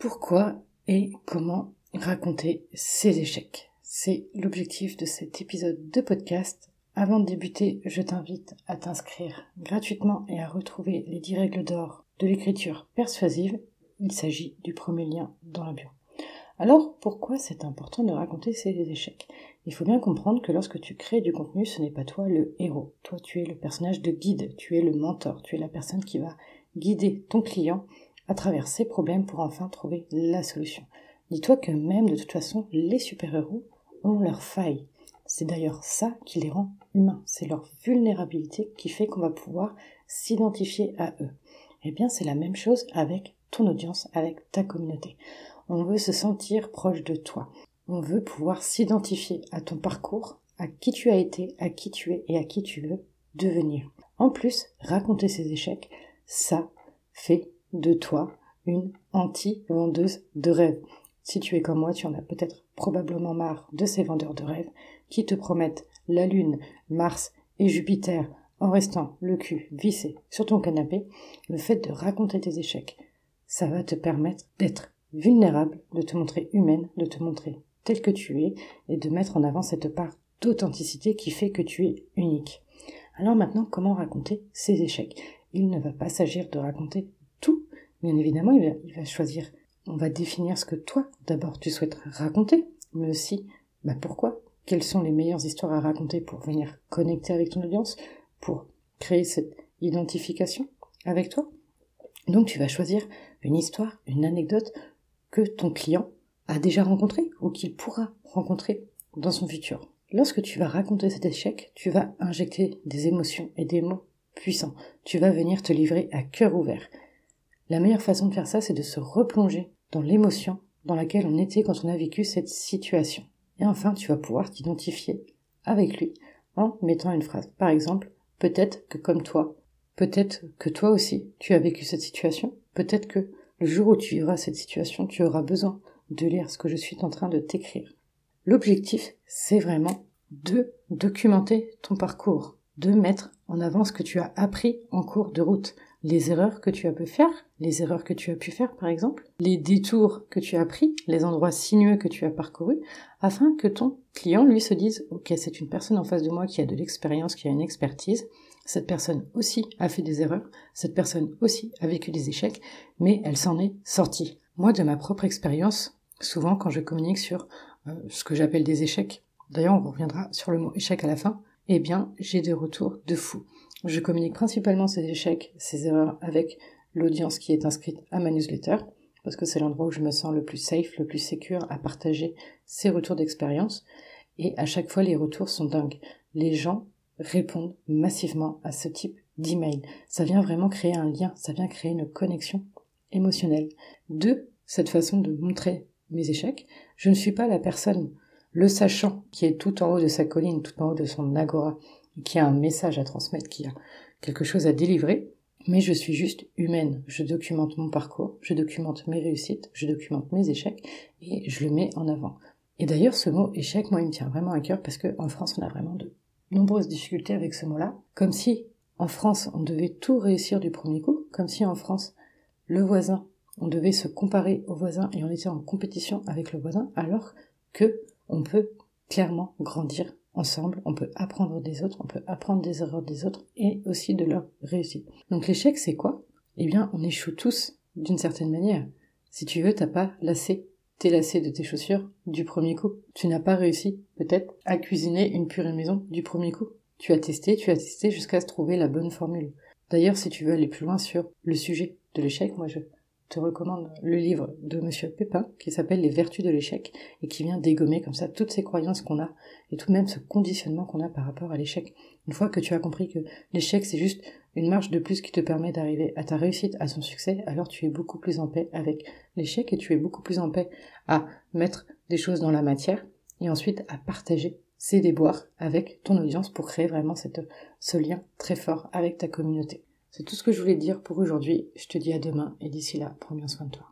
Pourquoi et comment raconter ses échecs C'est l'objectif de cet épisode de podcast. Avant de débuter, je t'invite à t'inscrire gratuitement et à retrouver les 10 règles d'or de l'écriture persuasive. Il s'agit du premier lien dans la bio. Alors, pourquoi c'est important de raconter ses échecs? Il faut bien comprendre que lorsque tu crées du contenu, ce n'est pas toi le héros. Toi, tu es le personnage de guide, tu es le mentor, tu es la personne qui va guider ton client à travers ses problèmes pour enfin trouver la solution. Dis-toi que même de toute façon, les super-héros ont leurs failles. C'est d'ailleurs ça qui les rend humains. C'est leur vulnérabilité qui fait qu'on va pouvoir s'identifier à eux. Eh bien, c'est la même chose avec ton audience, avec ta communauté. On veut se sentir proche de toi. On veut pouvoir s'identifier à ton parcours, à qui tu as été, à qui tu es et à qui tu veux devenir. En plus, raconter ses échecs, ça fait de toi une anti-vendeuse de rêves. Si tu es comme moi, tu en as peut-être probablement marre de ces vendeurs de rêves qui te promettent la Lune, Mars et Jupiter en restant le cul vissé sur ton canapé. Le fait de raconter tes échecs, ça va te permettre d'être vulnérable, de te montrer humaine, de te montrer tel que tu es et de mettre en avant cette part d'authenticité qui fait que tu es unique. Alors maintenant, comment raconter ces échecs? Il ne va pas s'agir de raconter Bien évidemment, il va, choisir. On va définir ce que toi, d'abord, tu souhaites raconter, mais aussi, bah pourquoi? Quelles sont les meilleures histoires à raconter pour venir connecter avec ton audience, pour créer cette identification avec toi? Donc, tu vas choisir une histoire, une anecdote que ton client a déjà rencontrée ou qu'il pourra rencontrer dans son futur. Lorsque tu vas raconter cet échec, tu vas injecter des émotions et des mots puissants. Tu vas venir te livrer à cœur ouvert. La meilleure façon de faire ça, c'est de se replonger dans l'émotion dans laquelle on était quand on a vécu cette situation. Et enfin, tu vas pouvoir t'identifier avec lui en mettant une phrase. Par exemple, peut-être que comme toi, peut-être que toi aussi, tu as vécu cette situation, peut-être que le jour où tu vivras cette situation, tu auras besoin de lire ce que je suis en train de t'écrire. L'objectif, c'est vraiment de documenter ton parcours, de mettre en avant ce que tu as appris en cours de route, les erreurs que tu as pu faire, les erreurs que tu as pu faire par exemple, les détours que tu as pris, les endroits sinueux que tu as parcourus, afin que ton client lui se dise ok c'est une personne en face de moi qui a de l'expérience, qui a une expertise, cette personne aussi a fait des erreurs, cette personne aussi a vécu des échecs, mais elle s'en est sortie. Moi de ma propre expérience, souvent quand je communique sur euh, ce que j'appelle des échecs, d'ailleurs on reviendra sur le mot échec à la fin, eh bien j'ai des retours de fou. Je communique principalement ces échecs, ces erreurs avec l'audience qui est inscrite à ma newsletter, parce que c'est l'endroit où je me sens le plus safe, le plus secure à partager ces retours d'expérience. Et à chaque fois, les retours sont dingues. Les gens répondent massivement à ce type d'email. Ça vient vraiment créer un lien, ça vient créer une connexion émotionnelle. De cette façon de montrer mes échecs, je ne suis pas la personne, le sachant, qui est tout en haut de sa colline, tout en haut de son agora, qui a un message à transmettre, qui a quelque chose à délivrer, mais je suis juste humaine. Je documente mon parcours, je documente mes réussites, je documente mes échecs et je le mets en avant. Et d'ailleurs, ce mot échec, moi, il me tient vraiment à cœur parce qu'en France, on a vraiment de nombreuses difficultés avec ce mot-là. Comme si, en France, on devait tout réussir du premier coup. Comme si, en France, le voisin, on devait se comparer au voisin et on était en compétition avec le voisin, alors que on peut clairement grandir ensemble, on peut apprendre des autres, on peut apprendre des erreurs des autres et aussi de leur réussite. Donc l'échec, c'est quoi? Eh bien, on échoue tous d'une certaine manière. Si tu veux, t'as pas lassé tes lacets de tes chaussures du premier coup. Tu n'as pas réussi, peut-être, à cuisiner une purée maison du premier coup. Tu as testé, tu as testé jusqu'à se trouver la bonne formule. D'ailleurs, si tu veux aller plus loin sur le sujet de l'échec, moi je te recommande le livre de Monsieur Pépin qui s'appelle Les Vertus de l'échec et qui vient dégommer comme ça toutes ces croyances qu'on a et tout de même ce conditionnement qu'on a par rapport à l'échec. Une fois que tu as compris que l'échec c'est juste une marche de plus qui te permet d'arriver à ta réussite, à son succès, alors tu es beaucoup plus en paix avec l'échec et tu es beaucoup plus en paix à mettre des choses dans la matière et ensuite à partager ces déboires avec ton audience pour créer vraiment ce lien très fort avec ta communauté. C'est tout ce que je voulais dire pour aujourd'hui. Je te dis à demain et d'ici là, prends bien soin de toi.